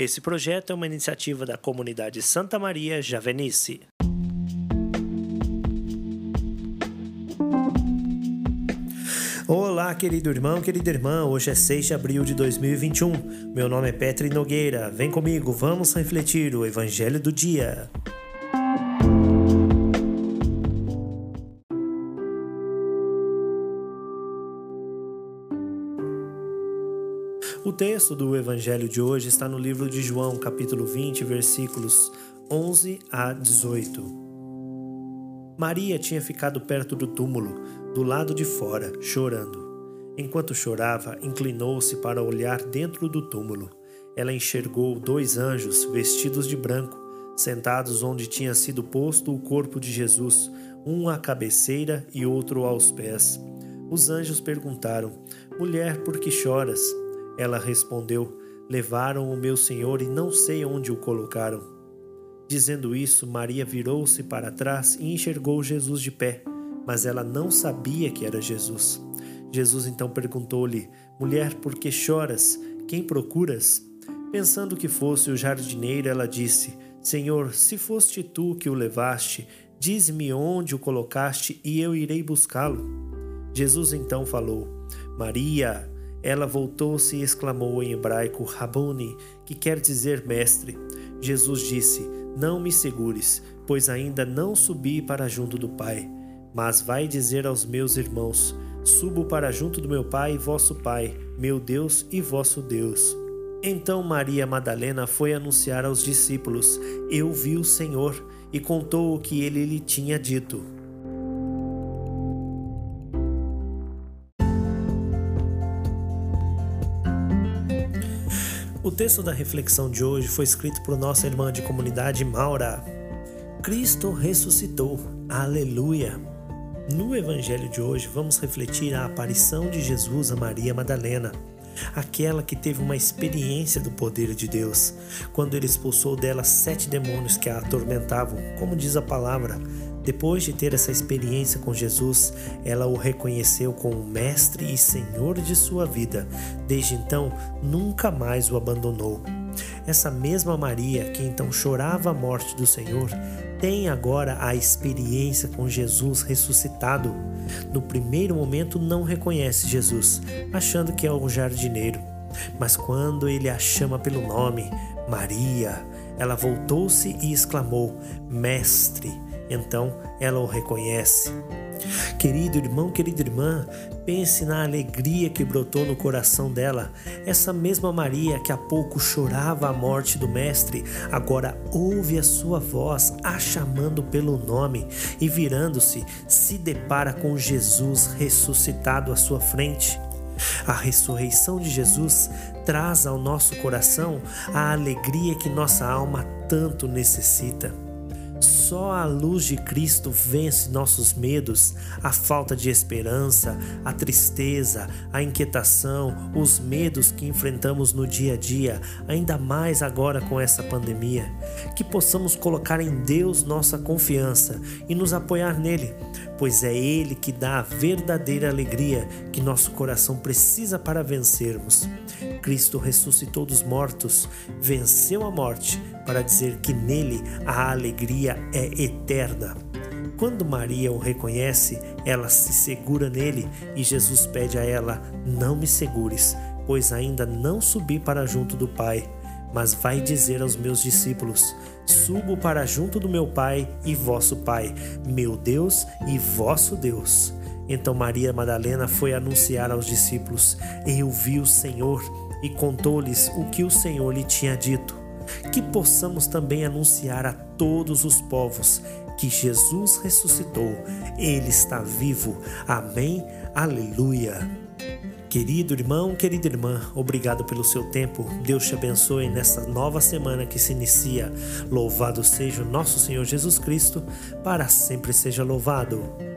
Esse projeto é uma iniciativa da comunidade Santa Maria Javenice. Olá, querido irmão, querida irmã. Hoje é 6 de abril de 2021. Meu nome é Petri Nogueira. Vem comigo, vamos refletir o Evangelho do dia. O texto do Evangelho de hoje está no livro de João, capítulo 20, versículos 11 a 18. Maria tinha ficado perto do túmulo, do lado de fora, chorando. Enquanto chorava, inclinou-se para olhar dentro do túmulo. Ela enxergou dois anjos vestidos de branco, sentados onde tinha sido posto o corpo de Jesus, um à cabeceira e outro aos pés. Os anjos perguntaram: Mulher, por que choras? Ela respondeu: Levaram o meu Senhor e não sei onde o colocaram. Dizendo isso, Maria virou-se para trás e enxergou Jesus de pé, mas ela não sabia que era Jesus. Jesus então perguntou-lhe: Mulher, por que choras? Quem procuras? Pensando que fosse o jardineiro, ela disse: Senhor, se foste tu que o levaste, dize-me onde o colocaste e eu irei buscá-lo. Jesus então falou: Maria. Ela voltou-se e exclamou em hebraico Rabuni, que quer dizer mestre. Jesus disse: não me segures, pois ainda não subi para junto do Pai. Mas vai dizer aos meus irmãos: Subo para junto do meu Pai e vosso Pai, meu Deus e vosso Deus. Então Maria Madalena foi anunciar aos discípulos: Eu vi o Senhor, e contou o que ele lhe tinha dito. O texto da reflexão de hoje foi escrito por nossa irmã de comunidade Maura. Cristo ressuscitou. Aleluia! No evangelho de hoje, vamos refletir a aparição de Jesus a Maria Madalena, aquela que teve uma experiência do poder de Deus, quando ele expulsou dela sete demônios que a atormentavam, como diz a palavra. Depois de ter essa experiência com Jesus, ela o reconheceu como mestre e senhor de sua vida. Desde então, nunca mais o abandonou. Essa mesma Maria, que então chorava a morte do Senhor, tem agora a experiência com Jesus ressuscitado. No primeiro momento, não reconhece Jesus, achando que é um jardineiro. Mas quando ele a chama pelo nome, Maria, ela voltou-se e exclamou: Mestre então ela o reconhece. Querido irmão, querida irmã, pense na alegria que brotou no coração dela. Essa mesma Maria que há pouco chorava a morte do Mestre, agora ouve a sua voz a chamando pelo nome e, virando-se, se depara com Jesus ressuscitado à sua frente. A ressurreição de Jesus traz ao nosso coração a alegria que nossa alma tanto necessita. Só a luz de Cristo vence nossos medos, a falta de esperança, a tristeza, a inquietação, os medos que enfrentamos no dia a dia, ainda mais agora com essa pandemia. Que possamos colocar em Deus nossa confiança e nos apoiar nele, pois é Ele que dá a verdadeira alegria que nosso coração precisa para vencermos. Cristo ressuscitou dos mortos, venceu a morte para dizer que nele a alegria é eterna. Quando Maria o reconhece, ela se segura nele e Jesus pede a ela: Não me segures, pois ainda não subi para junto do Pai. Mas vai dizer aos meus discípulos: Subo para junto do meu Pai e vosso Pai, meu Deus e vosso Deus. Então Maria Madalena foi anunciar aos discípulos: Eu vi o Senhor, e contou-lhes o que o Senhor lhe tinha dito que possamos também anunciar a todos os povos que Jesus ressuscitou, Ele está vivo. Amém? Aleluia. Querido irmão, querida irmã, obrigado pelo seu tempo. Deus te abençoe nesta nova semana que se inicia. Louvado seja o nosso Senhor Jesus Cristo, para sempre seja louvado.